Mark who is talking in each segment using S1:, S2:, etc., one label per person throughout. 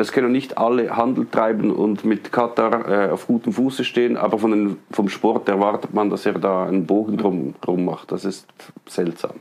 S1: es können nicht alle Handel treiben und mit Katar äh, auf gutem Fuße stehen, aber von den, vom Sport erwartet man, dass er da einen Bogen drum, drum macht. Das ist seltsam.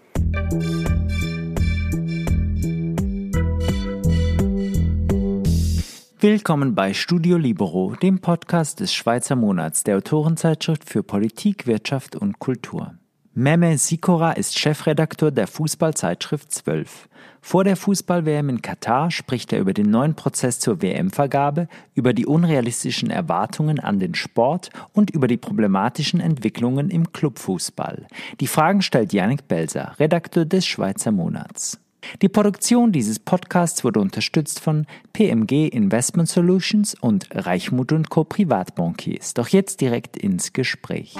S2: Willkommen bei Studio Libero, dem Podcast des Schweizer Monats der Autorenzeitschrift für Politik, Wirtschaft und Kultur. Meme Sikora ist Chefredakteur der Fußballzeitschrift 12. Vor der Fußball-WM in Katar spricht er über den neuen Prozess zur WM-Vergabe, über die unrealistischen Erwartungen an den Sport und über die problematischen Entwicklungen im Clubfußball. Die Fragen stellt Yannick Belser, Redakteur des Schweizer Monats. Die Produktion dieses Podcasts wurde unterstützt von PMG Investment Solutions und Reichmut Co. Privatbankiers. Doch jetzt direkt ins Gespräch.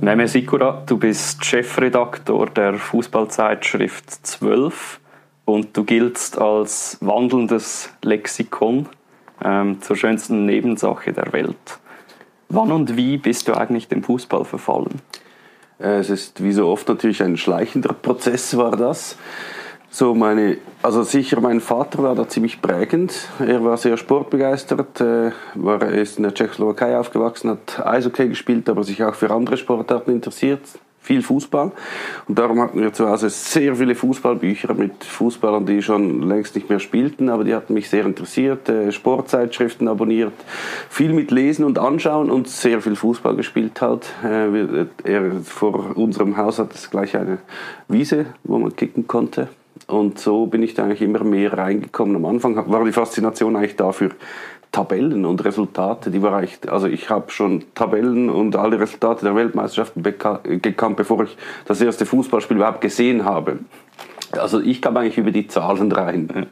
S3: Neme Sikura, du bist Chefredaktor der Fußballzeitschrift 12 und du giltst als wandelndes Lexikon ähm, zur schönsten Nebensache der Welt. Wann und wie bist du eigentlich dem Fußball verfallen?
S1: Äh, es ist wie so oft natürlich ein schleichender Prozess war das. So meine, also sicher mein Vater war da ziemlich prägend. Er war sehr sportbegeistert, äh, war, er ist in der Tschechoslowakei aufgewachsen, hat Eishockey gespielt, aber sich auch für andere Sportarten interessiert viel Fußball. Und darum hatten wir zu Hause sehr viele Fußballbücher mit Fußballern, die schon längst nicht mehr spielten, aber die hatten mich sehr interessiert. Äh, Sportzeitschriften abonniert, viel mit Lesen und Anschauen und sehr viel Fußball gespielt halt. Äh, er, vor unserem Haus hat es gleich eine Wiese, wo man kicken konnte. Und so bin ich da eigentlich immer mehr reingekommen. Am Anfang war die Faszination eigentlich dafür, Tabellen und Resultate, die war echt, also ich habe schon Tabellen und alle Resultate der Weltmeisterschaften gekannt, bevor ich das erste Fußballspiel überhaupt gesehen habe. Also ich kam eigentlich über die Zahlen rein.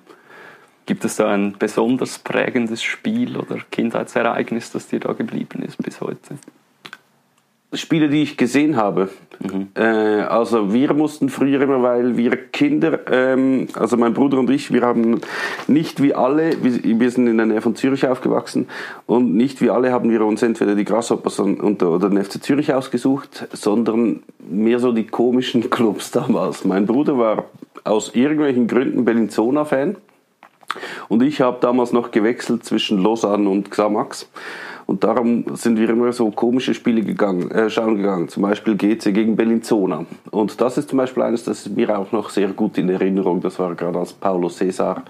S3: Gibt es da ein besonders prägendes Spiel oder Kindheitsereignis, das dir da geblieben ist bis heute?
S1: Spiele, die ich gesehen habe. Mhm. Äh, also wir mussten früher immer, weil wir Kinder, ähm, also mein Bruder und ich, wir haben nicht wie alle, wir, wir, sind in der Nähe von Zürich aufgewachsen und nicht wie alle haben wir uns entweder die Grasshoppers oder den FC Zürich ausgesucht, sondern mehr so die komischen Clubs damals. Mein Bruder war aus irgendwelchen Gründen Bellinzona-Fan und ich habe damals noch gewechselt zwischen Lausanne und Xamax. Und darum sind wir immer so komische Spiele gegangen, äh, schauen gegangen. Zum Beispiel GC gegen Bellinzona. Und das ist zum Beispiel eines, das ist mir auch noch sehr gut in Erinnerung. Das war gerade als Paulo Cesar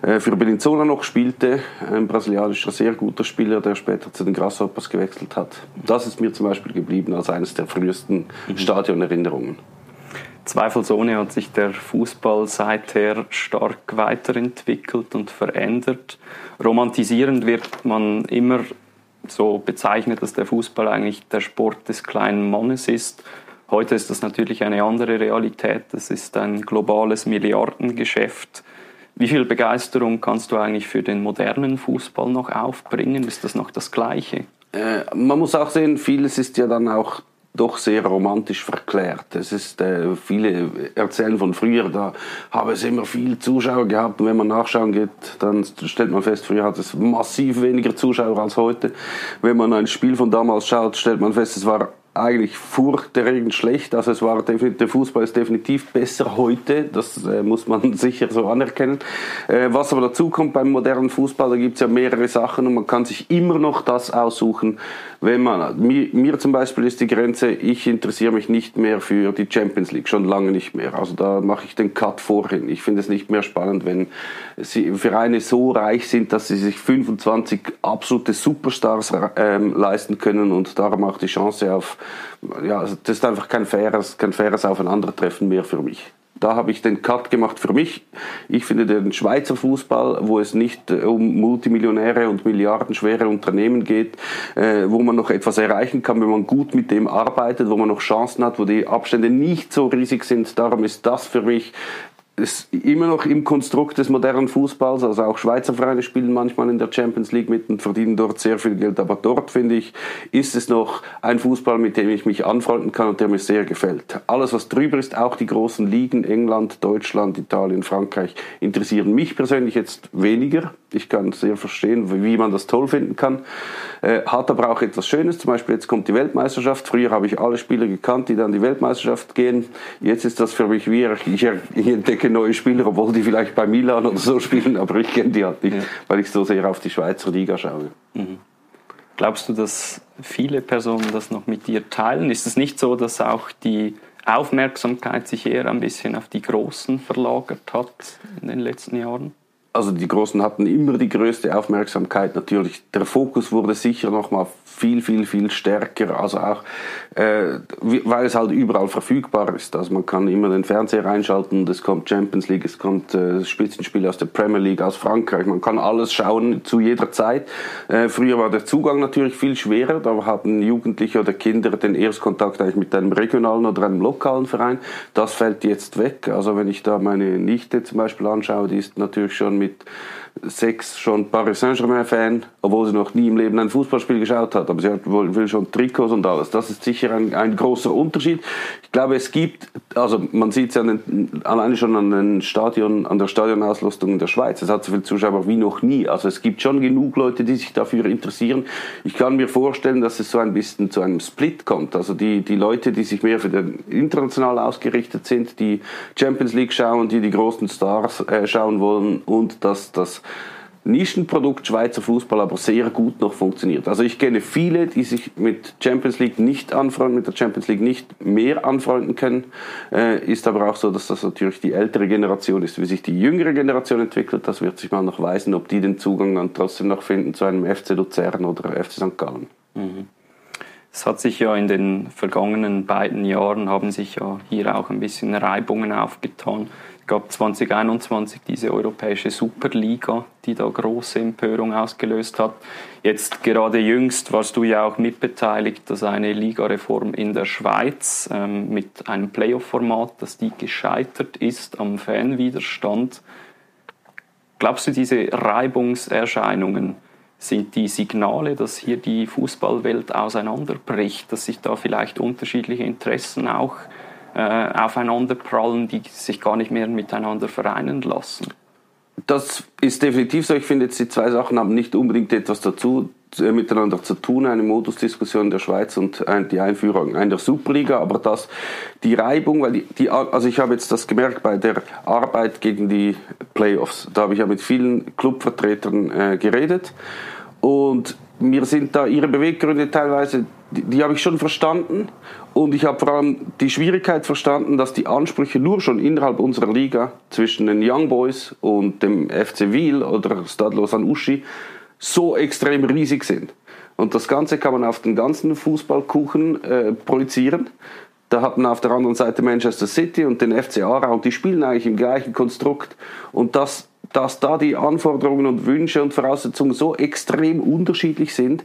S1: äh, für Bellinzona noch spielte. Ein brasilianischer, sehr guter Spieler, der später zu den Grasshoppers gewechselt hat. Das ist mir zum Beispiel geblieben als eines der frühesten mhm. Stadionerinnerungen.
S3: Zweifelsohne hat sich der Fußball seither stark weiterentwickelt und verändert. Romantisierend wird man immer so bezeichnet, dass der Fußball eigentlich der Sport des kleinen Mannes ist. Heute ist das natürlich eine andere Realität. Das ist ein globales Milliardengeschäft. Wie viel Begeisterung kannst du eigentlich für den modernen Fußball noch aufbringen? Ist das noch das Gleiche?
S1: Äh, man muss auch sehen, vieles ist ja dann auch doch sehr romantisch verklärt. Es ist äh, viele erzählen von früher, da habe es immer viel Zuschauer gehabt und wenn man nachschauen geht, dann stellt man fest, früher hat es massiv weniger Zuschauer als heute. Wenn man ein Spiel von damals schaut, stellt man fest, es war eigentlich furchterregend schlecht. Also es war der Fußball ist definitiv besser heute, das äh, muss man sicher so anerkennen. Äh, was aber dazu kommt beim modernen Fußball, da gibt es ja mehrere Sachen und man kann sich immer noch das aussuchen, wenn man, mir, mir zum Beispiel ist die Grenze, ich interessiere mich nicht mehr für die Champions League, schon lange nicht mehr. Also da mache ich den Cut vorhin. Ich finde es nicht mehr spannend, wenn sie Vereine so reich sind, dass sie sich 25 absolute Superstars ähm, leisten können und darum auch die Chance auf, ja, das ist einfach kein faires, kein faires Aufeinandertreffen mehr für mich. Da habe ich den Cut gemacht für mich. Ich finde den Schweizer Fußball, wo es nicht äh, um Multimillionäre und milliardenschwere Unternehmen geht, äh, wo man noch etwas erreichen kann, wenn man gut mit dem arbeitet, wo man noch Chancen hat, wo die Abstände nicht so riesig sind. Darum ist das für mich ist immer noch im Konstrukt des modernen Fußballs. Also auch Schweizer Vereine spielen manchmal in der Champions League mit und verdienen dort sehr viel Geld. Aber dort, finde ich, ist es noch ein Fußball, mit dem ich mich anfreunden kann und der mir sehr gefällt. Alles, was drüber ist, auch die großen Ligen, England, Deutschland, Italien, Frankreich, interessieren mich persönlich jetzt weniger. Ich kann sehr verstehen, wie man das toll finden kann. Äh, hat aber auch etwas Schönes. Zum Beispiel jetzt kommt die Weltmeisterschaft. Früher habe ich alle Spieler gekannt, die dann die Weltmeisterschaft gehen. Jetzt ist das für mich wie, ich, entdecke kenne neue Spieler, obwohl die vielleicht bei Milan oder so spielen, aber ich kenne die halt nicht, ja. weil ich so sehr auf die Schweizer Liga schaue. Mhm.
S3: Glaubst du, dass viele Personen das noch mit dir teilen? Ist es nicht so, dass auch die Aufmerksamkeit sich eher ein bisschen auf die Großen verlagert hat in den letzten Jahren?
S1: Also die Großen hatten immer die größte Aufmerksamkeit natürlich. Der Fokus wurde sicher noch mal viel, viel, viel stärker. Also auch, äh, weil es halt überall verfügbar ist. Also man kann immer den Fernseher einschalten, es kommt Champions League, es kommt äh, Spitzenspiele aus der Premier League, aus Frankreich. Man kann alles schauen zu jeder Zeit. Äh, früher war der Zugang natürlich viel schwerer. Da hatten Jugendliche oder Kinder den Erstkontakt eigentlich mit einem regionalen oder einem lokalen Verein. Das fällt jetzt weg. Also wenn ich da meine Nichte zum Beispiel anschaue, die ist natürlich schon mit sechs schon Paris Saint-Germain-Fan, obwohl sie noch nie im Leben ein Fußballspiel geschaut hat. Aber sie hat, will schon Trikots und alles. Das ist sicher ein, ein großer Unterschied. Ich glaube, es gibt, also man sieht es ja alleine schon an, den Stadion, an der Stadionauslastung in der Schweiz. Es hat so viele Zuschauer wie noch nie. Also es gibt schon genug Leute, die sich dafür interessieren. Ich kann mir vorstellen, dass es so ein bisschen zu einem Split kommt. Also die, die Leute, die sich mehr für den international ausgerichtet sind, die Champions League schauen, die die großen Stars äh, schauen wollen und dass das Nischenprodukt Schweizer Fußball aber sehr gut noch funktioniert. Also ich kenne viele, die sich mit Champions League nicht anfreunden, mit der Champions League nicht mehr anfreunden können. Äh, ist aber auch so, dass das natürlich die ältere Generation ist. Wie sich die jüngere Generation entwickelt, das wird sich mal noch weisen, ob die den Zugang dann trotzdem noch finden zu einem FC Luzern oder FC St. Gallen. Mhm.
S3: Es hat sich ja in den vergangenen beiden Jahren haben sich ja hier auch ein bisschen Reibungen aufgetan gab 2021 diese europäische Superliga, die da große Empörung ausgelöst hat. Jetzt gerade jüngst warst du ja auch mitbeteiligt, dass eine Ligareform in der Schweiz ähm, mit einem Playoff-Format, dass die gescheitert ist am Fanwiderstand. Glaubst du, diese Reibungserscheinungen sind die Signale, dass hier die Fußballwelt auseinanderbricht, dass sich da vielleicht unterschiedliche Interessen auch äh, aufeinanderprallen, die sich gar nicht mehr miteinander vereinen lassen.
S1: Das ist definitiv so. Ich finde jetzt die zwei Sachen haben nicht unbedingt etwas dazu äh, miteinander zu tun, eine Modusdiskussion der Schweiz und äh, die Einführung einer Superliga, aber dass die Reibung, weil die, die, also ich habe jetzt das gemerkt bei der Arbeit gegen die Playoffs, da habe ich ja mit vielen Clubvertretern äh, geredet und mir sind da ihre Beweggründe teilweise, die, die habe ich schon verstanden. Und ich habe vor allem die Schwierigkeit verstanden, dass die Ansprüche nur schon innerhalb unserer Liga zwischen den Young Boys und dem FC Wiel oder Stade Lausanne Uschi so extrem riesig sind. Und das Ganze kann man auf den ganzen Fußballkuchen äh, projizieren. Da hat man auf der anderen Seite Manchester City und den FC Aarau und die spielen eigentlich im gleichen Konstrukt. Und das dass da die Anforderungen und Wünsche und Voraussetzungen so extrem unterschiedlich sind,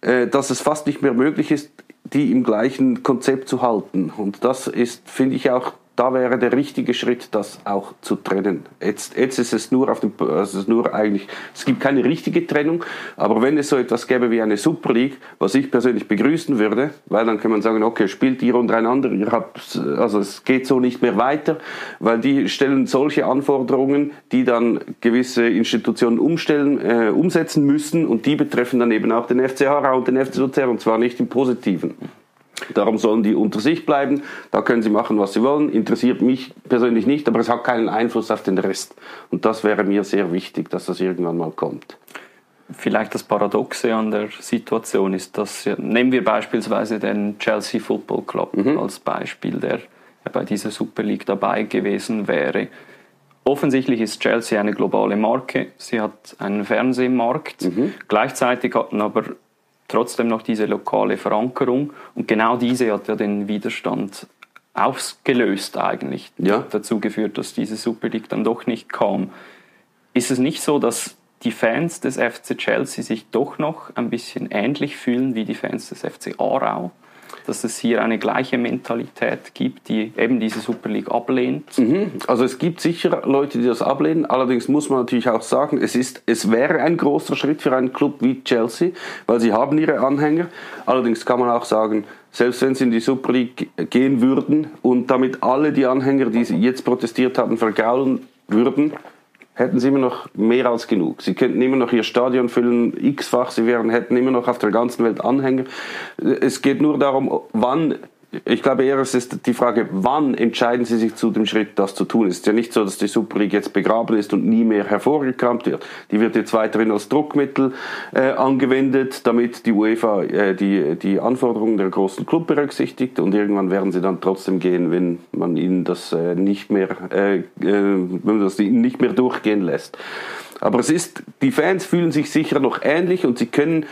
S1: äh, dass es fast nicht mehr möglich ist, die im gleichen Konzept zu halten. Und das ist, finde ich, auch da wäre der richtige Schritt, das auch zu trennen. Jetzt, jetzt ist es nur auf dem, also es nur eigentlich, es gibt keine richtige Trennung, aber wenn es so etwas gäbe wie eine Super League, was ich persönlich begrüßen würde, weil dann kann man sagen, okay, spielt ihr untereinander, ihr habt, also es geht so nicht mehr weiter, weil die stellen solche Anforderungen, die dann gewisse Institutionen umstellen, äh, umsetzen müssen und die betreffen dann eben auch den FC und den FC Luzern und zwar nicht im Positiven. Darum sollen die unter sich bleiben. Da können sie machen, was sie wollen. Interessiert mich persönlich nicht, aber es hat keinen Einfluss auf den Rest. Und das wäre mir sehr wichtig, dass das irgendwann mal kommt.
S3: Vielleicht das Paradoxe an der Situation ist, dass nehmen wir beispielsweise den Chelsea Football Club mhm. als Beispiel, der bei dieser Super League dabei gewesen wäre. Offensichtlich ist Chelsea eine globale Marke. Sie hat einen Fernsehmarkt. Mhm. Gleichzeitig hatten aber trotzdem noch diese lokale Verankerung. Und genau diese hat ja den Widerstand ausgelöst eigentlich. Ja. Dazu geführt, dass diese Super League dann doch nicht kam. Ist es nicht so, dass die Fans des FC Chelsea sich doch noch ein bisschen ähnlich fühlen wie die Fans des FC Aarau? Dass es hier eine gleiche Mentalität gibt, die eben diese Super League ablehnt?
S1: Mhm. Also es gibt sicher Leute, die das ablehnen. Allerdings muss man natürlich auch sagen, es, ist, es wäre ein großer Schritt für einen Club wie Chelsea, weil sie haben ihre Anhänger. Allerdings kann man auch sagen, selbst wenn sie in die Super League gehen würden und damit alle die Anhänger, die jetzt protestiert haben, vergaulen würden, hätten sie immer noch mehr als genug. Sie könnten immer noch ihr Stadion füllen, x-fach, sie wären, hätten immer noch auf der ganzen Welt Anhänger. Es geht nur darum, wann ich glaube eher, es ist die Frage, wann entscheiden Sie sich zu dem Schritt, das zu tun. Es ist ja nicht so, dass die Super League jetzt begraben ist und nie mehr hervorgekramt wird. Die wird jetzt weiterhin als Druckmittel äh, angewendet, damit die UEFA äh, die, die Anforderungen der großen Club berücksichtigt und irgendwann werden sie dann trotzdem gehen, wenn man ihnen das äh, nicht mehr, äh, äh, wenn man das nicht mehr durchgehen lässt. Aber es ist, die Fans fühlen sich sicher noch ähnlich und sie können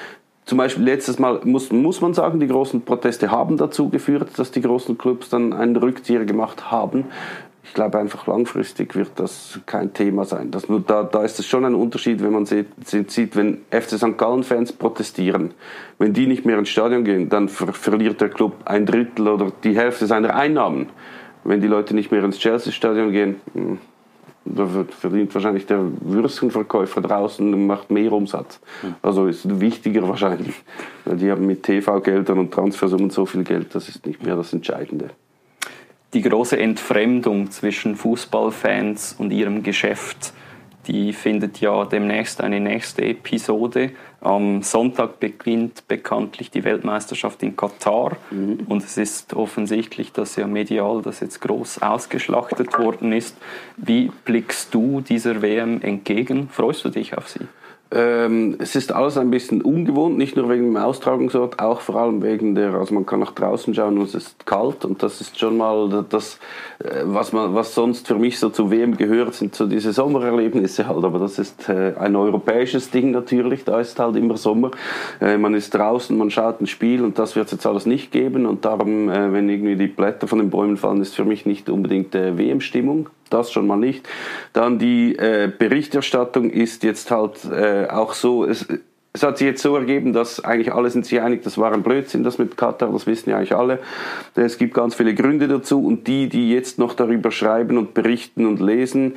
S1: zum Beispiel letztes Mal muss, muss man sagen, die großen Proteste haben dazu geführt, dass die großen Clubs dann einen Rückzieher gemacht haben. Ich glaube einfach langfristig wird das kein Thema sein. Das, da, da ist es schon ein Unterschied, wenn man sieht, sieht, wenn FC St. Gallen-Fans protestieren. Wenn die nicht mehr ins Stadion gehen, dann ver verliert der Club ein Drittel oder die Hälfte seiner Einnahmen. Wenn die Leute nicht mehr ins Chelsea-Stadion gehen, da verdient wahrscheinlich der Würstchenverkäufer draußen und macht mehr Umsatz. Also ist wichtiger wahrscheinlich. Die haben mit TV-Geldern und Transfersummen so viel Geld, das ist nicht mehr das Entscheidende.
S3: Die große Entfremdung zwischen Fußballfans und ihrem Geschäft die findet ja demnächst eine nächste Episode. Am Sonntag beginnt bekanntlich die Weltmeisterschaft in Katar mhm. und es ist offensichtlich, dass ja medial das jetzt groß ausgeschlachtet worden ist. Wie blickst du dieser WM entgegen? Freust du dich auf sie?
S1: Ähm, es ist alles ein bisschen ungewohnt, nicht nur wegen dem Austragungsort, auch vor allem wegen der, also man kann nach draußen schauen und es ist kalt und das ist schon mal das, äh, was man, was sonst für mich so zu WM gehört, sind so diese Sommererlebnisse halt, aber das ist äh, ein europäisches Ding natürlich, da ist halt immer Sommer, äh, man ist draußen, man schaut ein Spiel und das wird es jetzt alles nicht geben und darum, wenn irgendwie die Blätter von den Bäumen fallen, ist für mich nicht unbedingt WM-Stimmung, das schon mal nicht. Dann die äh, Berichterstattung ist jetzt halt äh, auch so, es, es hat sich jetzt so ergeben, dass eigentlich alle sind sich einig, das war ein Blödsinn, das mit Katar, das wissen ja eigentlich alle. Es gibt ganz viele Gründe dazu und die, die jetzt noch darüber schreiben und berichten und lesen,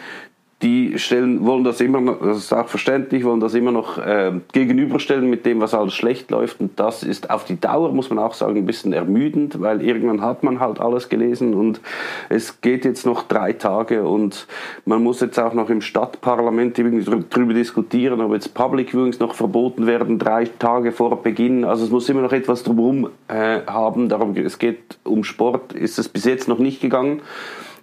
S1: die stellen, wollen das immer noch, das ist auch verständlich, wollen das immer noch äh, gegenüberstellen mit dem, was alles schlecht läuft. Und das ist auf die Dauer, muss man auch sagen, ein bisschen ermüdend, weil irgendwann hat man halt alles gelesen und es geht jetzt noch drei Tage und man muss jetzt auch noch im Stadtparlament darüber diskutieren, ob jetzt Public Viewings noch verboten werden, drei Tage vor Beginn. Also es muss immer noch etwas drumherum äh, haben. Darum, es geht um Sport, ist es bis jetzt noch nicht gegangen.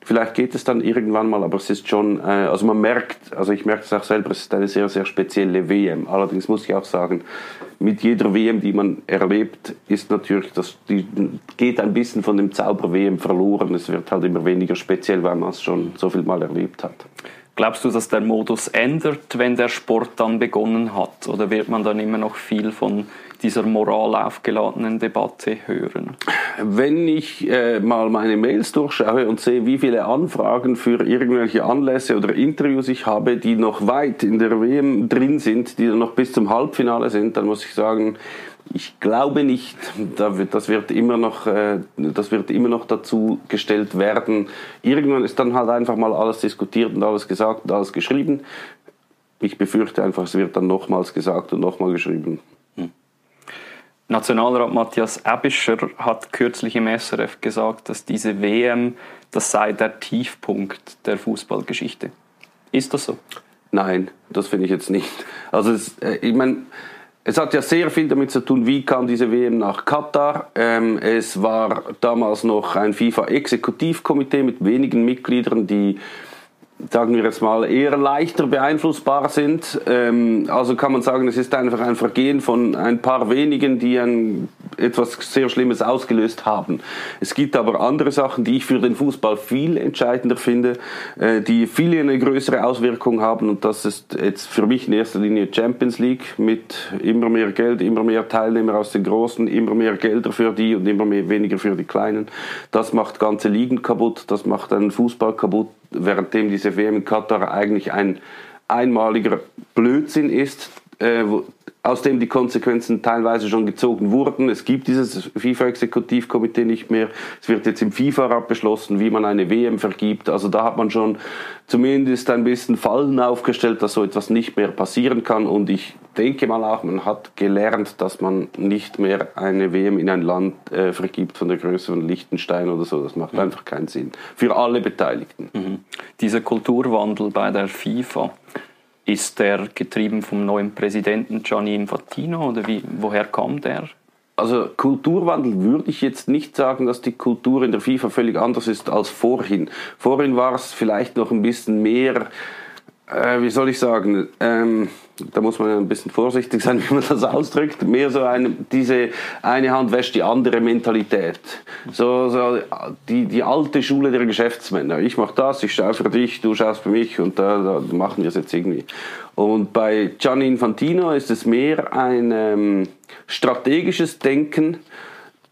S1: Vielleicht geht es dann irgendwann mal, aber es ist schon, äh, also man merkt, also ich merke es auch selber, es ist eine sehr, sehr spezielle WM. Allerdings muss ich auch sagen, mit jeder WM, die man erlebt, ist natürlich, das die geht ein bisschen von dem Zauber WM verloren. Es wird halt immer weniger speziell, weil man es schon so viel mal erlebt hat.
S3: Glaubst du, dass der Modus ändert, wenn der Sport dann begonnen hat? Oder wird man dann immer noch viel von dieser moral aufgeladenen Debatte hören?
S1: Wenn ich äh, mal meine Mails durchschaue und sehe, wie viele Anfragen für irgendwelche Anlässe oder Interviews ich habe, die noch weit in der WM drin sind, die noch bis zum Halbfinale sind, dann muss ich sagen, ich glaube nicht. Das wird immer noch, äh, das wird immer noch dazu gestellt werden. Irgendwann ist dann halt einfach mal alles diskutiert und alles gesagt und alles geschrieben. Ich befürchte einfach, es wird dann nochmals gesagt und nochmal geschrieben.
S3: Nationalrat Matthias Ebischer hat kürzlich im SRF gesagt, dass diese WM, das sei der Tiefpunkt der Fußballgeschichte. Ist das so?
S1: Nein, das finde ich jetzt nicht. Also es, äh, ich meine, es hat ja sehr viel damit zu tun, wie kam diese WM nach Katar. Ähm, es war damals noch ein FIFA-Exekutivkomitee mit wenigen Mitgliedern, die sagen wir jetzt mal, eher leichter beeinflussbar sind. Ähm, also kann man sagen, es ist einfach ein Vergehen von ein paar wenigen, die ein, etwas sehr Schlimmes ausgelöst haben. Es gibt aber andere Sachen, die ich für den Fußball viel entscheidender finde, äh, die viel eine größere Auswirkung haben und das ist jetzt für mich in erster Linie Champions League mit immer mehr Geld, immer mehr Teilnehmer aus den Großen, immer mehr Gelder für die und immer mehr, weniger für die Kleinen. Das macht ganze Ligen kaputt, das macht einen Fußball kaputt währenddem diese WM in Katar eigentlich ein einmaliger Blödsinn ist, äh, aus dem die Konsequenzen teilweise schon gezogen wurden. Es gibt dieses FIFA-Exekutivkomitee nicht mehr. Es wird jetzt im FIFA-Rat beschlossen, wie man eine WM vergibt. Also da hat man schon zumindest ein bisschen Fallen aufgestellt, dass so etwas nicht mehr passieren kann. Und ich denke mal auch, man hat gelernt, dass man nicht mehr eine WM in ein Land äh, vergibt von der Größe von Liechtenstein oder so. Das macht mhm. einfach keinen Sinn. Für alle Beteiligten.
S3: Mhm. Dieser Kulturwandel bei der FIFA, ist der getrieben vom neuen Präsidenten Gianni Infantino oder wie, woher kam der?
S1: Also Kulturwandel würde ich jetzt nicht sagen, dass die Kultur in der FIFA völlig anders ist als vorhin. Vorhin war es vielleicht noch ein bisschen mehr äh, wie soll ich sagen, ähm, da muss man ein bisschen vorsichtig sein, wie man das ausdrückt, mehr so eine, diese eine Hand wäscht die andere Mentalität. So, so die, die alte Schule der Geschäftsmänner. Ich mache das, ich schaue für dich, du schaust für mich und da, da machen wir es jetzt irgendwie. Und bei Gianni Infantino ist es mehr ein ähm, strategisches Denken,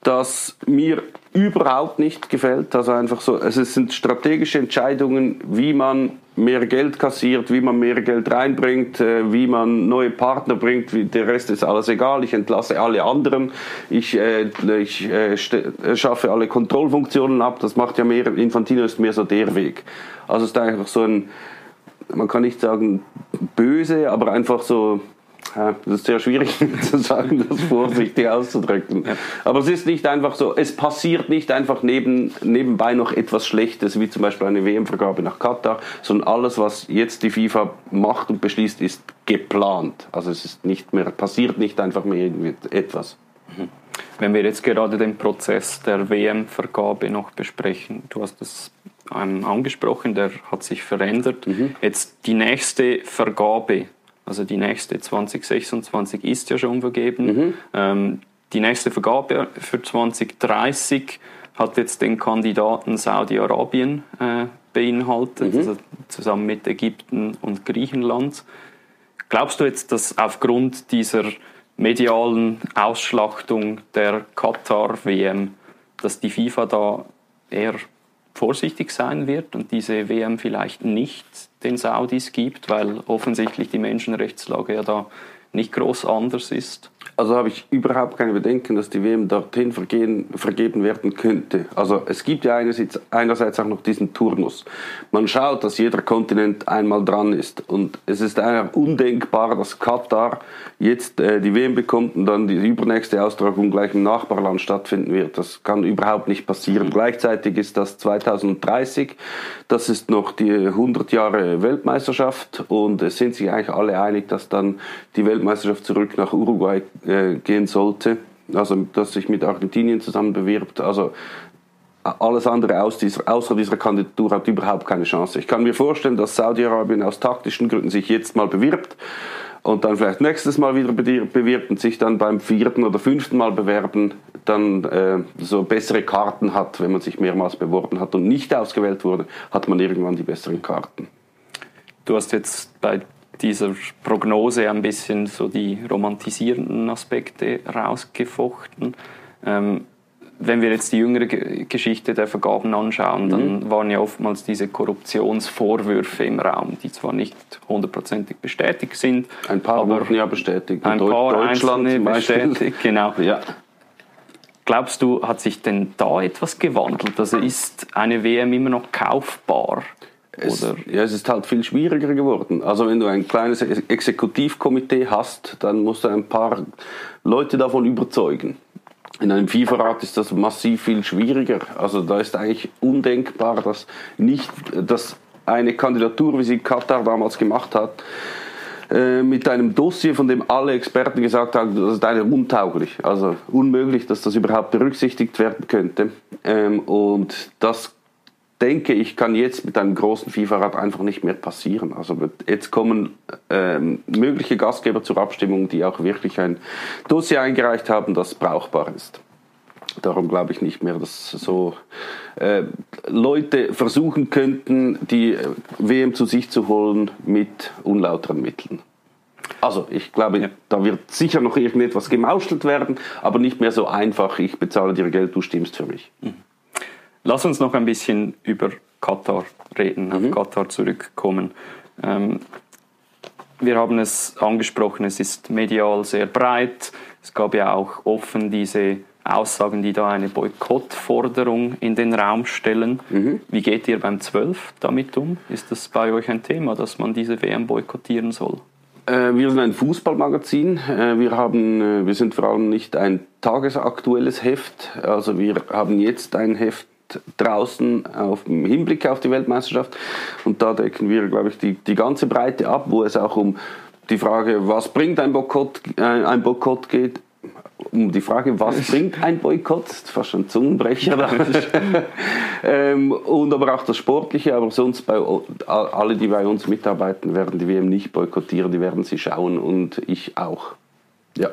S1: das mir überhaupt nicht gefällt. Also einfach so, es sind strategische Entscheidungen, wie man mehr Geld kassiert, wie man mehr Geld reinbringt, äh, wie man neue Partner bringt. Der Rest ist alles egal. Ich entlasse alle anderen. Ich, äh, ich äh, schaffe alle Kontrollfunktionen ab. Das macht ja mehr, Infantino ist mehr so der Weg. Also es ist einfach so ein, man kann nicht sagen böse, aber einfach so das ist sehr schwierig zu sagen, das vorsichtig auszudrücken. Ja. Aber es ist nicht einfach so, es passiert nicht einfach neben, nebenbei noch etwas Schlechtes, wie zum Beispiel eine WM-Vergabe nach Katar, sondern alles, was jetzt die FIFA macht und beschließt, ist geplant. Also es ist nicht mehr, passiert nicht einfach mehr etwas.
S3: Mhm. Wenn wir jetzt gerade den Prozess der WM-Vergabe noch besprechen, du hast es angesprochen, der hat sich verändert. Mhm. Jetzt die nächste Vergabe also die nächste 2026 ist ja schon vergeben. Mhm. Ähm, die nächste Vergabe für 2030 hat jetzt den Kandidaten Saudi-Arabien äh, beinhaltet, mhm. also zusammen mit Ägypten und Griechenland. Glaubst du jetzt, dass aufgrund dieser medialen Ausschlachtung der Katar-WM, dass die FIFA da eher vorsichtig sein wird und diese WM vielleicht nicht den Saudis gibt, weil offensichtlich die Menschenrechtslage ja da nicht groß anders ist.
S1: Also habe ich überhaupt keine Bedenken, dass die WM dorthin vergehen, vergeben werden könnte. Also es gibt ja einerseits, einerseits auch noch diesen Turnus. Man schaut, dass jeder Kontinent einmal dran ist. Und es ist einfach undenkbar, dass Katar jetzt äh, die WM bekommt und dann die übernächste Austragung gleich im Nachbarland stattfinden wird. Das kann überhaupt nicht passieren. Gleichzeitig ist das 2030. Das ist noch die 100 Jahre Weltmeisterschaft und es sind sich eigentlich alle einig, dass dann die Weltmeisterschaft zurück nach Uruguay äh, gehen sollte, also dass sich mit Argentinien zusammen bewirbt. Also alles andere aus dieser, außer dieser Kandidatur hat überhaupt keine Chance. Ich kann mir vorstellen, dass Saudi-Arabien aus taktischen Gründen sich jetzt mal bewirbt und dann vielleicht nächstes Mal wieder bewirbt und sich dann beim vierten oder fünften Mal bewerben, dann äh, so bessere Karten hat, wenn man sich mehrmals beworben hat und nicht ausgewählt wurde, hat man irgendwann die besseren Karten.
S3: Du hast jetzt bei dieser Prognose ein bisschen so die romantisierenden Aspekte rausgefochten. Ähm, wenn wir jetzt die jüngere Geschichte der Vergaben anschauen, dann mhm. waren ja oftmals diese Korruptionsvorwürfe im Raum, die zwar nicht hundertprozentig bestätigt sind.
S1: Ein paar wurden ja bestätigt.
S3: Ein Deu paar Deutschland einzelne bestätigt, genau. Ja. Glaubst du, hat sich denn da etwas gewandelt? Also ist eine WM immer noch kaufbar?
S1: Es, ja, es ist halt viel schwieriger geworden. Also wenn du ein kleines Exekutivkomitee hast, dann musst du ein paar Leute davon überzeugen. In einem FIFA-Rat ist das massiv viel schwieriger. Also da ist eigentlich undenkbar, dass nicht, dass eine Kandidatur, wie sie Katar damals gemacht hat, äh, mit einem Dossier, von dem alle Experten gesagt haben, das ist eine untauglich, also unmöglich, dass das überhaupt berücksichtigt werden könnte. Ähm, und das denke ich, kann jetzt mit einem großen FIFA-Rad einfach nicht mehr passieren. Also jetzt kommen ähm, mögliche Gastgeber zur Abstimmung, die auch wirklich ein Dossier eingereicht haben, das brauchbar ist. Darum glaube ich nicht mehr, dass so äh, Leute versuchen könnten, die WM zu sich zu holen mit unlauteren Mitteln. Also ich glaube, ja. da wird sicher noch irgendetwas gemauschelt werden, aber nicht mehr so einfach, ich bezahle dir Geld, du stimmst für mich. Mhm.
S3: Lass uns noch ein bisschen über Katar reden, mhm. auf Katar zurückkommen. Ähm, wir haben es angesprochen, es ist medial sehr breit. Es gab ja auch offen diese Aussagen, die da eine Boykottforderung in den Raum stellen. Mhm. Wie geht ihr beim 12 damit um? Ist das bei euch ein Thema, dass man diese WM boykottieren soll?
S1: Äh, wir sind ein Fußballmagazin. Äh, wir, haben, äh, wir sind vor allem nicht ein tagesaktuelles Heft. Also wir haben jetzt ein Heft draußen auf, im Hinblick auf die Weltmeisterschaft. Und da decken wir, glaube ich, die, die ganze Breite ab, wo es auch um die Frage, was bringt ein Boykott, äh, ein Boykott geht, um die Frage, was bringt ein Boykott? Das ist fast schon ein Zungenbrecher. ähm, und aber auch das Sportliche, aber sonst bei alle, die bei uns mitarbeiten, werden die WM nicht boykottieren, die werden sie schauen und ich auch.
S3: Ja.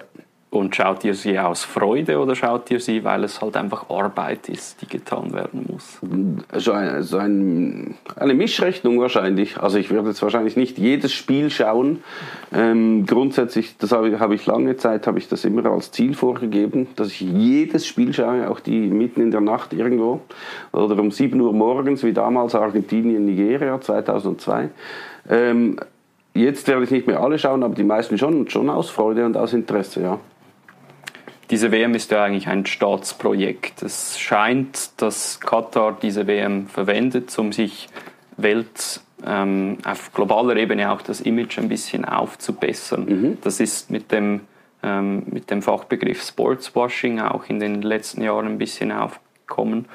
S3: Und schaut ihr sie aus Freude oder schaut ihr sie, weil es halt einfach Arbeit ist, die getan werden muss?
S1: So, ein, so ein, eine Mischrechnung wahrscheinlich. Also ich werde jetzt wahrscheinlich nicht jedes Spiel schauen. Ähm, grundsätzlich, das habe ich, habe ich lange Zeit, habe ich das immer als Ziel vorgegeben, dass ich jedes Spiel schaue, auch die mitten in der Nacht irgendwo. Oder um 7 Uhr morgens, wie damals Argentinien, Nigeria 2002. Ähm, jetzt werde ich nicht mehr alle schauen, aber die meisten schon, schon aus Freude und aus Interesse, ja
S3: diese WM ist ja eigentlich ein Staatsprojekt. Es scheint, dass Katar diese WM verwendet, um sich Welt ähm, auf globaler Ebene auch das Image ein bisschen aufzubessern. Mhm. Das ist mit dem, ähm, mit dem Fachbegriff Sportswashing auch in den letzten Jahren ein bisschen aufgekommen.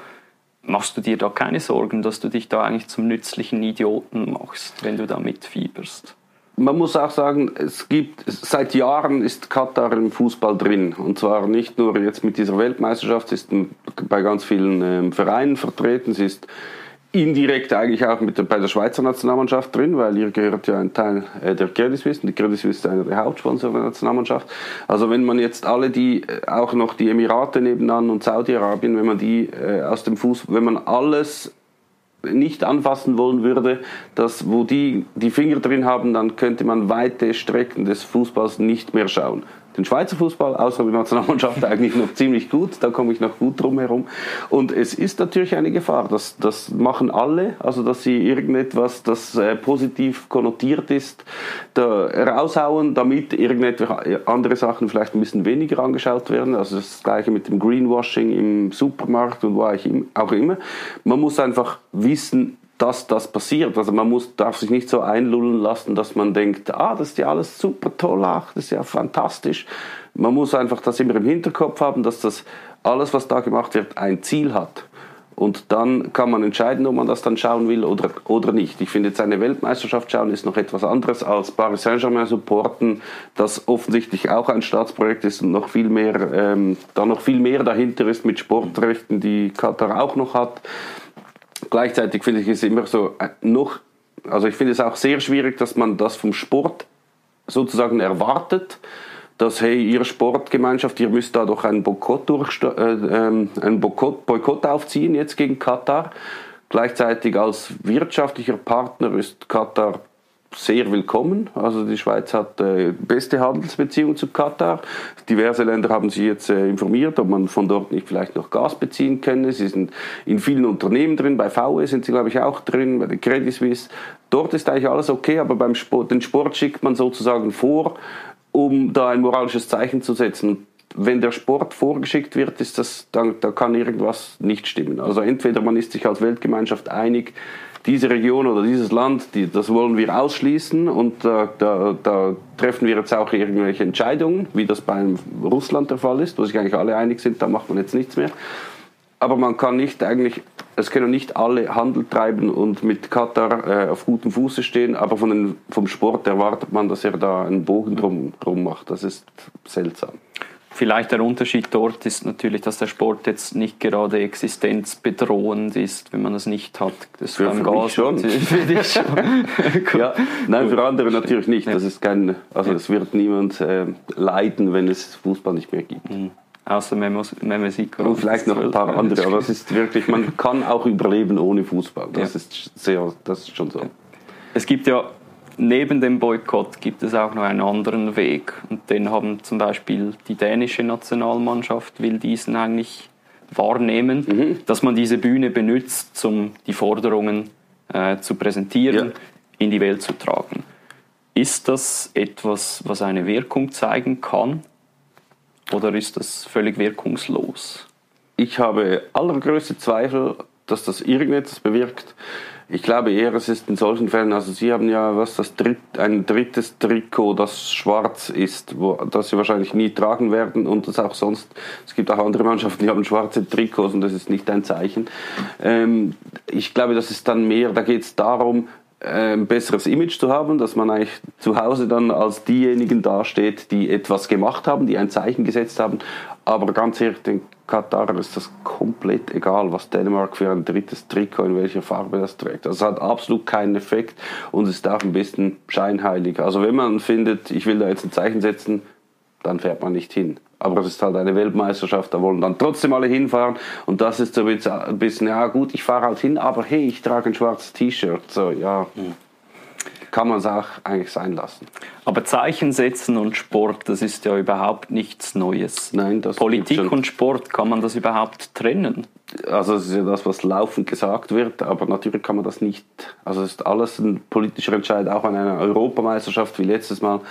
S3: Machst du dir da keine Sorgen, dass du dich da eigentlich zum nützlichen Idioten machst, wenn du da mitfieberst?
S1: Man muss auch sagen, es gibt seit Jahren ist Katar im Fußball drin. Und zwar nicht nur jetzt mit dieser Weltmeisterschaft, sie ist bei ganz vielen ähm, Vereinen vertreten, sie ist indirekt eigentlich auch mit der, bei der Schweizer Nationalmannschaft drin, weil ihr gehört ja ein Teil äh, der Credit Suisse und die Credit Suisse ist einer der Hauptsponsoren der Nationalmannschaft. Also wenn man jetzt alle die, äh, auch noch die Emirate nebenan und Saudi-Arabien, wenn man die äh, aus dem Fußball, wenn man alles nicht anfassen wollen würde, dass wo die die Finger drin haben, dann könnte man weite Strecken des Fußballs nicht mehr schauen den Schweizer Fußball, außer die Nationalmannschaft eigentlich noch ziemlich gut, da komme ich noch gut drum herum. Und es ist natürlich eine Gefahr, das, das machen alle, also dass sie irgendetwas, das äh, positiv konnotiert ist, da raushauen, damit irgendetwas andere Sachen vielleicht ein bisschen weniger angeschaut werden. Also das gleiche mit dem Greenwashing im Supermarkt und wo auch immer. Man muss einfach wissen, dass das passiert. Also man muss, darf sich nicht so einlullen lassen, dass man denkt, ah, das ist ja alles super toll, ach, das ist ja fantastisch. Man muss einfach das immer im Hinterkopf haben, dass das alles, was da gemacht wird, ein Ziel hat. Und dann kann man entscheiden, ob man das dann schauen will oder, oder nicht. Ich finde jetzt eine Weltmeisterschaft schauen ist noch etwas anderes als Paris Saint-Germain supporten, das offensichtlich auch ein Staatsprojekt ist und noch viel mehr, ähm, da noch viel mehr dahinter ist mit Sportrechten, die Katar auch noch hat gleichzeitig finde ich es immer so äh, noch, also ich finde es auch sehr schwierig, dass man das vom Sport sozusagen erwartet, dass hey, ihr Sportgemeinschaft, ihr müsst da doch einen Boykott, durch, äh, ähm, einen Boykott, Boykott aufziehen jetzt gegen Katar. Gleichzeitig als wirtschaftlicher Partner ist Katar sehr willkommen. Also die Schweiz hat äh, beste Handelsbeziehungen zu Katar. Diverse Länder haben sich jetzt äh, informiert, ob man von dort nicht vielleicht noch Gas beziehen könne. Sie sind in vielen Unternehmen drin. Bei VW sind sie, glaube ich, auch drin, bei der Credit Suisse. Dort ist eigentlich alles okay, aber beim Sport, den Sport schickt man sozusagen vor, um da ein moralisches Zeichen zu setzen wenn der Sport vorgeschickt wird, ist das, da, da kann irgendwas nicht stimmen. Also entweder man ist sich als Weltgemeinschaft einig, diese Region oder dieses Land, die, das wollen wir ausschließen und äh, da, da, treffen wir jetzt auch irgendwelche Entscheidungen, wie das bei Russland der Fall ist, wo sich eigentlich alle einig sind, da macht man jetzt nichts mehr. Aber man kann nicht eigentlich, es können nicht alle Handel treiben und mit Katar äh, auf gutem Fuße stehen, aber von den, vom Sport erwartet man, dass er da einen Bogen drum, drum macht. Das ist seltsam.
S3: Vielleicht der Unterschied dort ist natürlich, dass der Sport jetzt nicht gerade existenzbedrohend ist, wenn man das nicht hat. Das
S1: für, für Gas schon. für dich schon. ja, nein, für andere natürlich nicht. Das ist kein, also es wird niemand äh, leiden, wenn es Fußball nicht mehr gibt. Mhm.
S3: Außer Meme Siko.
S1: Und vielleicht noch ein paar andere, aber es ist wirklich, man kann auch überleben ohne Fußball. Das ja. ist sehr, das ist schon so.
S3: Es gibt ja neben dem Boykott gibt es auch noch einen anderen Weg. Und den haben zum Beispiel die dänische Nationalmannschaft, will diesen eigentlich wahrnehmen, mhm. dass man diese Bühne benutzt, um die Forderungen äh, zu präsentieren, ja. in die Welt zu tragen. Ist das etwas, was eine Wirkung zeigen kann? Oder ist das völlig wirkungslos?
S1: Ich habe allergrößte Zweifel, dass das irgendetwas bewirkt. Ich glaube eher, es ist in solchen Fällen, also Sie haben ja was, das dritt, ein drittes Trikot, das schwarz ist, wo, das Sie wahrscheinlich nie tragen werden und das auch sonst, es gibt auch andere Mannschaften, die haben schwarze Trikots und das ist nicht ein Zeichen. Ähm, ich glaube, das ist dann mehr, da geht es darum, ein besseres Image zu haben, dass man eigentlich zu Hause dann als diejenigen dasteht, die etwas gemacht haben, die ein Zeichen gesetzt haben. Aber ganz ehrlich, den Katar ist das komplett egal, was Dänemark für ein drittes Trikot in welcher Farbe das trägt. Das hat absolut keinen Effekt und ist auch ein bisschen scheinheilig. Also wenn man findet, ich will da jetzt ein Zeichen setzen, dann fährt man nicht hin. Aber es ist halt eine Weltmeisterschaft, da wollen dann trotzdem alle hinfahren. Und das ist so ein bisschen, ja gut, ich fahre halt hin, aber hey, ich trage ein schwarzes T-Shirt. So, ja. Mhm kann man es auch eigentlich sein lassen.
S3: Aber Zeichen setzen und Sport, das ist ja überhaupt nichts Neues.
S1: Nein, das
S3: Politik und Sport, kann man das überhaupt trennen?
S1: Also das ist ja das, was laufend gesagt wird, aber natürlich kann man das nicht. Also es ist alles ein politischer Entscheid, auch an einer Europameisterschaft wie letztes Mal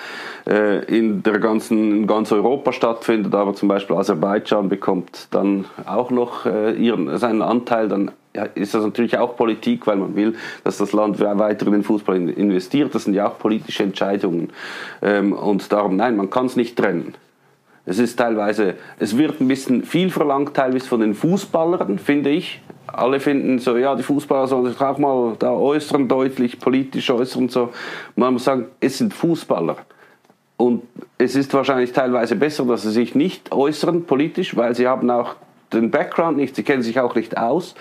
S1: äh, in der ganzen in ganz Europa stattfindet, aber zum Beispiel Aserbaidschan bekommt dann auch noch äh, ihren, seinen Anteil dann ist das natürlich auch Politik, weil man will, dass das Land weiter in den Fußball investiert. Das sind ja auch politische Entscheidungen. Ähm, und darum, nein, man kann es nicht trennen. Es ist teilweise, es wird ein bisschen viel verlangt, teilweise von den Fußballern, finde ich. Alle finden so, ja, die Fußballer sollen sich auch mal da äußern, deutlich politisch äußern. So. Man muss sagen, es sind Fußballer. Und es ist wahrscheinlich teilweise besser, dass sie sich nicht äußern politisch, weil sie haben auch den Background nicht, sie kennen sich auch nicht aus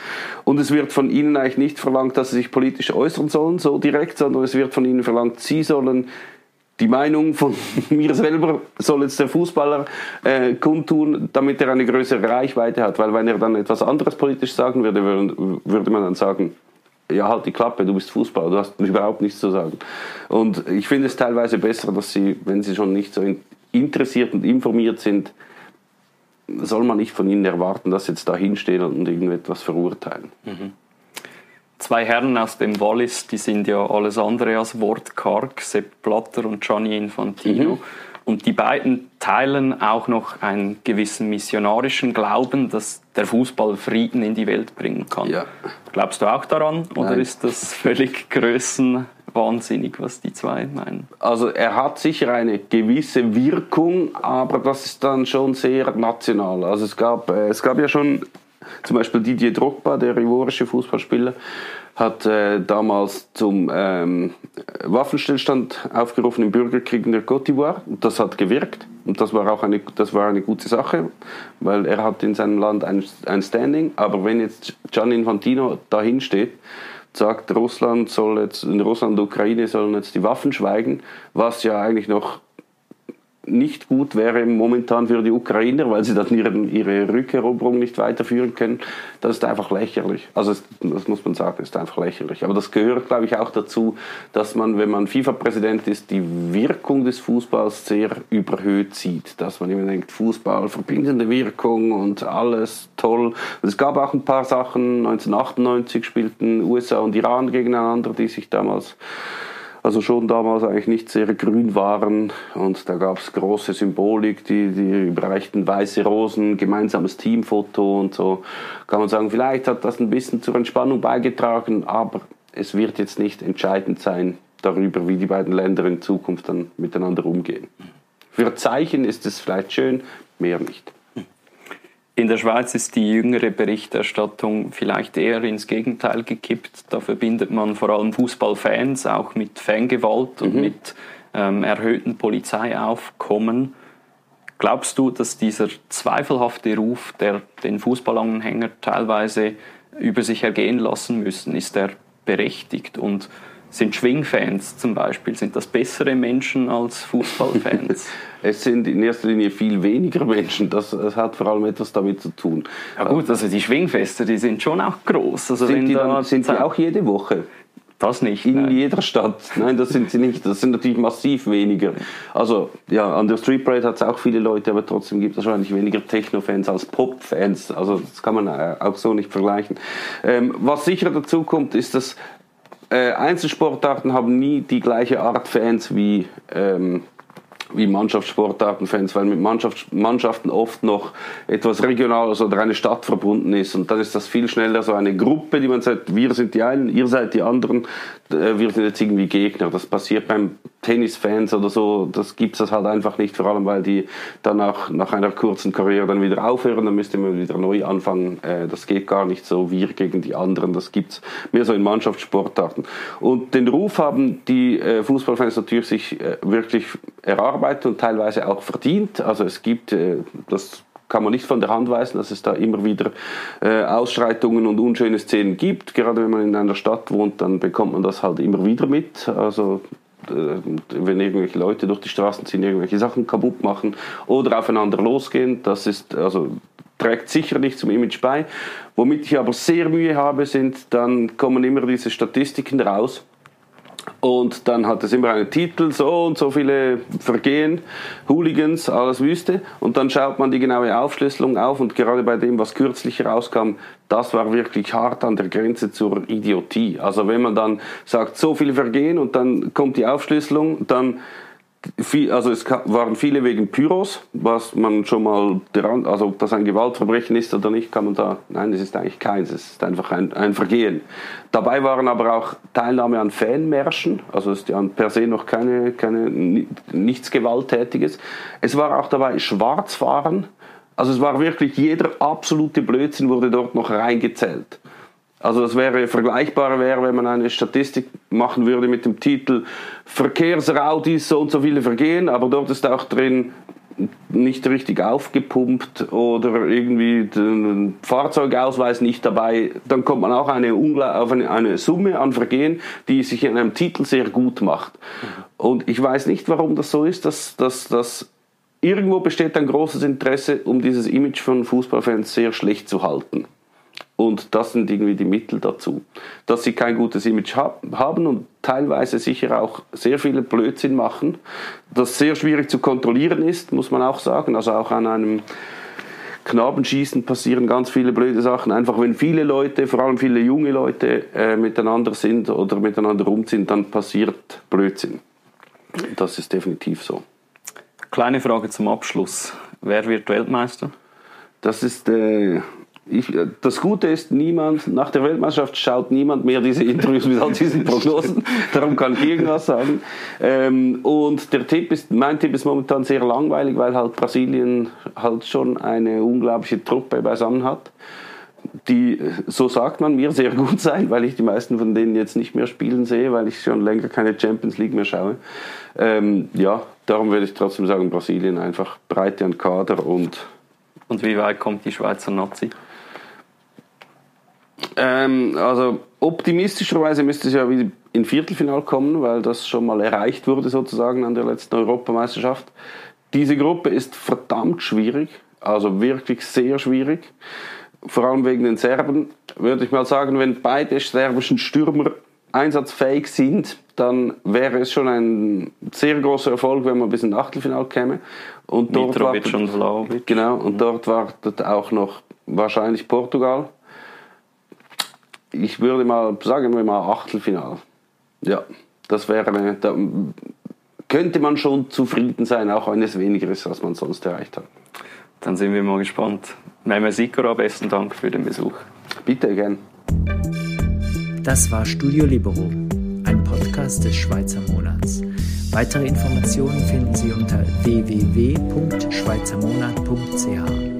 S1: und es wird von ihnen eigentlich nicht verlangt, dass sie sich politisch äußern sollen, so direkt, sondern es wird von ihnen verlangt, sie sollen die Meinung von mir selber soll jetzt der Fußballer äh, kundtun, damit er eine größere Reichweite hat, weil wenn er dann etwas anderes politisch sagen würde, würde man dann sagen, ja, halt die Klappe, du bist Fußballer, du hast überhaupt nichts zu sagen. Und ich finde es teilweise besser, dass sie, wenn sie schon nicht so interessiert und informiert sind, soll man nicht von ihnen erwarten, dass sie jetzt da hinstehen und irgendetwas verurteilen. Mhm.
S3: Zwei Herren aus dem Wallis, die sind ja alles andere als wortkarg, Sepp Blatter und Gianni Infantino. Mhm. Und die beiden teilen auch noch einen gewissen missionarischen Glauben, dass der Fußball Frieden in die Welt bringen kann. Ja. Glaubst du auch daran oder Nein. ist das völlig Größen, wahnsinnig, was die zwei meinen.
S1: Also er hat sicher eine gewisse Wirkung, aber das ist dann schon sehr national. Also es gab, äh, es gab ja schon zum Beispiel Didier Drogba, der ivorische Fußballspieler, hat äh, damals zum ähm, Waffenstillstand aufgerufen im Bürgerkrieg in der Côte d'Ivoire. Und das hat gewirkt. Und das war auch eine, das war eine gute Sache, weil er hat in seinem Land ein, ein Standing. Aber wenn jetzt Gian Infantino dahin steht sagt, Russland soll jetzt, in Russland und Ukraine sollen jetzt die Waffen schweigen, was ja eigentlich noch nicht gut wäre momentan für die Ukrainer, weil sie dann ihren, ihre Rückeroberung nicht weiterführen können. Das ist einfach lächerlich. Also das muss man sagen, ist einfach lächerlich. Aber das gehört, glaube ich, auch dazu, dass man, wenn man FIFA-Präsident ist, die Wirkung des Fußballs sehr überhöht sieht. Dass man immer denkt, Fußball, verbindende Wirkung und alles toll. Es gab auch ein paar Sachen, 1998 spielten USA und Iran gegeneinander, die sich damals also schon damals eigentlich nicht sehr grün waren. Und da gab es große Symbolik, die, die überreichten weiße Rosen, gemeinsames Teamfoto und so. Kann man sagen, vielleicht hat das ein bisschen zur Entspannung beigetragen, aber es wird jetzt nicht entscheidend sein darüber, wie die beiden Länder in Zukunft dann miteinander umgehen. Für Zeichen ist es vielleicht schön, mehr nicht.
S3: In der Schweiz ist die jüngere Berichterstattung vielleicht eher ins Gegenteil gekippt. Da verbindet man vor allem Fußballfans auch mit Fangewalt und mhm. mit ähm, erhöhtem Polizeiaufkommen. Glaubst du, dass dieser zweifelhafte Ruf, der den Fußballanhänger teilweise über sich ergehen lassen müssen, ist der berechtigt? Und sind Schwingfans zum Beispiel, sind das bessere Menschen als Fußballfans?
S1: es sind in erster Linie viel weniger Menschen. Das, das, hat vor allem etwas damit zu tun.
S3: Ja gut, also die Schwingfeste, die sind schon auch groß. Also
S1: sind die, dann, sind die auch jede Woche?
S3: Das nicht.
S1: In nein. jeder Stadt. Nein, das sind sie nicht. Das sind natürlich massiv weniger. Also, ja, an der Street Parade hat es auch viele Leute, aber trotzdem gibt es wahrscheinlich weniger Techno-Fans als Pop-Fans. Also, das kann man äh, auch so nicht vergleichen. Ähm, was sicher dazu kommt, ist, dass Einzelsportarten haben nie die gleiche Art Fans wie, ähm, wie Mannschaftssportarten-Fans, weil mit Mannschafts Mannschaften oft noch etwas Regionales oder eine Stadt verbunden ist. Und dann ist das viel schneller so eine Gruppe, die man sagt, wir sind die einen, ihr seid die anderen, äh, wir sind jetzt irgendwie Gegner. Das passiert beim Tennisfans oder so, das gibt es halt einfach nicht, vor allem weil die dann auch nach einer kurzen Karriere dann wieder aufhören, dann müsste man wieder neu anfangen. Äh, das geht gar nicht so, wir gegen die anderen, das gibt es mehr so in Mannschaftssportarten. Und den Ruf haben die äh, Fußballfans natürlich sich wirklich erarbeitet und teilweise auch verdient. Also es gibt, das kann man nicht von der Hand weisen, dass es da immer wieder äh, Ausschreitungen und unschöne Szenen gibt. Gerade wenn man in einer Stadt wohnt, dann bekommt man das halt immer wieder mit. Also äh, wenn irgendwelche Leute durch die Straßen ziehen, irgendwelche Sachen kaputt machen oder aufeinander losgehen, das ist also trägt sicher nicht zum Image bei. Womit ich aber sehr Mühe habe, sind dann kommen immer diese Statistiken raus und dann hat es immer einen Titel, so und so viele Vergehen, Hooligans, alles Wüste. Und dann schaut man die genaue Aufschlüsselung auf und gerade bei dem, was kürzlich rauskam, das war wirklich hart an der Grenze zur Idiotie. Also wenn man dann sagt, so viele Vergehen und dann kommt die Aufschlüsselung, dann viel, also es waren viele wegen Pyros, was man schon mal, also ob das ein Gewaltverbrechen ist oder nicht, kann man da, nein, es ist eigentlich keins, es ist einfach ein, ein Vergehen. Dabei waren aber auch Teilnahme an Fanmärschen, also es ist ja per se noch keine, keine, nichts Gewalttätiges. Es war auch dabei Schwarzfahren, also es war wirklich jeder absolute Blödsinn wurde dort noch reingezählt. Also das wäre vergleichbar wäre, wenn man eine Statistik machen würde mit dem Titel Verkehrsraudis so und so viele Vergehen, aber dort ist auch drin nicht richtig aufgepumpt oder irgendwie den Fahrzeugausweis nicht dabei, dann kommt man auch eine, auf eine, eine, Summe an Vergehen, die sich in einem Titel sehr gut macht. Und ich weiß nicht, warum das so ist, dass, dass, dass irgendwo besteht ein großes Interesse, um dieses Image von Fußballfans sehr schlecht zu halten. Und das sind irgendwie die Mittel dazu. Dass sie kein gutes Image haben und teilweise sicher auch sehr viele Blödsinn machen, das sehr schwierig zu kontrollieren ist, muss man auch sagen. Also auch an einem Knabenschießen passieren ganz viele blöde Sachen. Einfach wenn viele Leute, vor allem viele junge Leute, äh, miteinander sind oder miteinander rumziehen, dann passiert Blödsinn. Das ist definitiv so.
S3: Kleine Frage zum Abschluss. Wer wird Weltmeister?
S1: Das ist äh, ich, das Gute ist, niemand, nach der Weltmeisterschaft schaut niemand mehr diese Interviews mit all diesen Prognosen. Darum kann ich irgendwas sagen. Ähm, und der Tipp ist, mein Tipp ist momentan sehr langweilig, weil halt Brasilien halt schon eine unglaubliche Truppe beisammen hat die, so sagt man mir, sehr gut sein, weil ich die meisten von denen jetzt nicht mehr spielen sehe, weil ich schon länger keine Champions League mehr schaue. Ähm, ja, darum würde ich trotzdem sagen, Brasilien einfach Breite an Kader und.
S3: Und wie weit kommt die Schweizer Nazi?
S1: Ähm, also optimistischerweise müsste es ja wieder in Viertelfinal kommen, weil das schon mal erreicht wurde sozusagen an der letzten Europameisterschaft. Diese Gruppe ist verdammt schwierig, also wirklich sehr schwierig. Vor allem wegen den Serben würde ich mal sagen, wenn beide serbischen Stürmer einsatzfähig sind, dann wäre es schon ein sehr großer Erfolg, wenn man bis ins Achtelfinal käme.
S3: Und dort wartet, und Vlaovic.
S1: Genau, und dort wartet auch noch wahrscheinlich Portugal ich würde mal, sagen wir mal, Achtelfinal. Ja, das wäre, da könnte man schon zufrieden sein, auch wenn es weniger ist, als man sonst erreicht hat.
S3: Dann sind wir mal gespannt. Mehmet Sikora, besten Dank für den Besuch.
S1: Bitte, gern.
S2: Das war Studio Libero, ein Podcast des Schweizer Monats. Weitere Informationen finden Sie unter www.schweizermonat.ch.